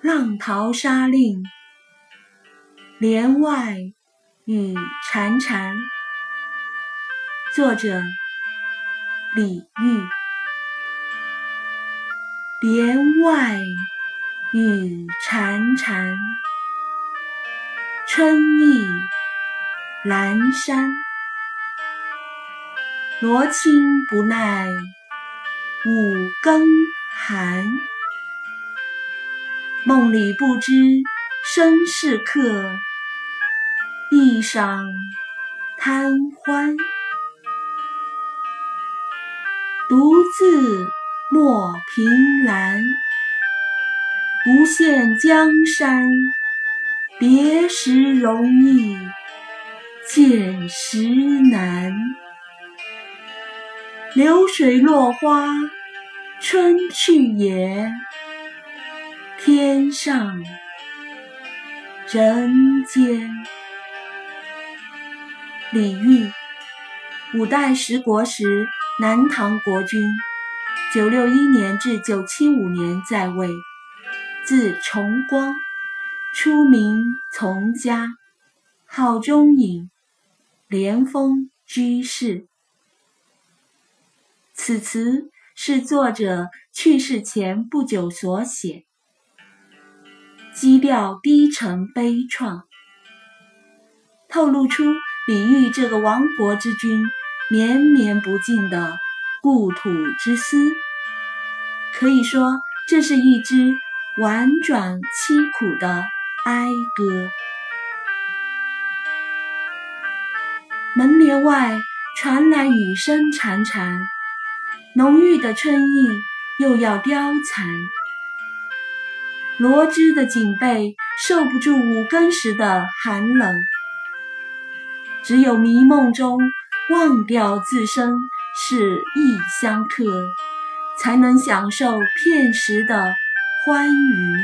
浪淘沙令，帘外雨潺潺。作者：李煜。帘外雨潺潺，春意阑珊。罗衾不耐五更寒。梦里不知身是客，地上贪欢。独自莫凭栏，无限江山别时容易见时难。流水落花春去也，天上人间。李煜，五代十国时南唐国君，九六一年至九七五年在位，字重光，初名从嘉，号中隐，莲峰居士。此词是作者去世前不久所写，基调低沉悲怆，透露出李煜这个亡国之君绵绵不尽的故土之思。可以说，这是一支婉转凄苦的哀歌。门帘外传来雨声潺潺。浓郁的春意又要凋残，罗织的锦被受不住五更时的寒冷，只有迷梦中忘掉自身是异乡客，才能享受片时的欢愉。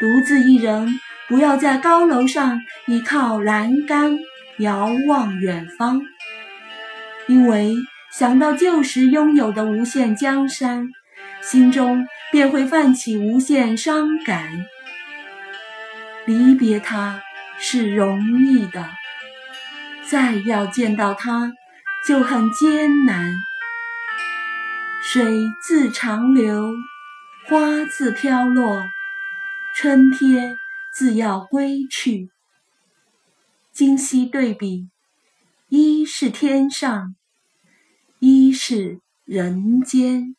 独自一人，不要在高楼上倚靠栏杆遥望远方，因为。想到旧时拥有的无限江山，心中便会泛起无限伤感。离别他是容易的，再要见到他就很艰难。水自长流，花自飘落，春天自要归去。今昔对比，一是天上。一是人间。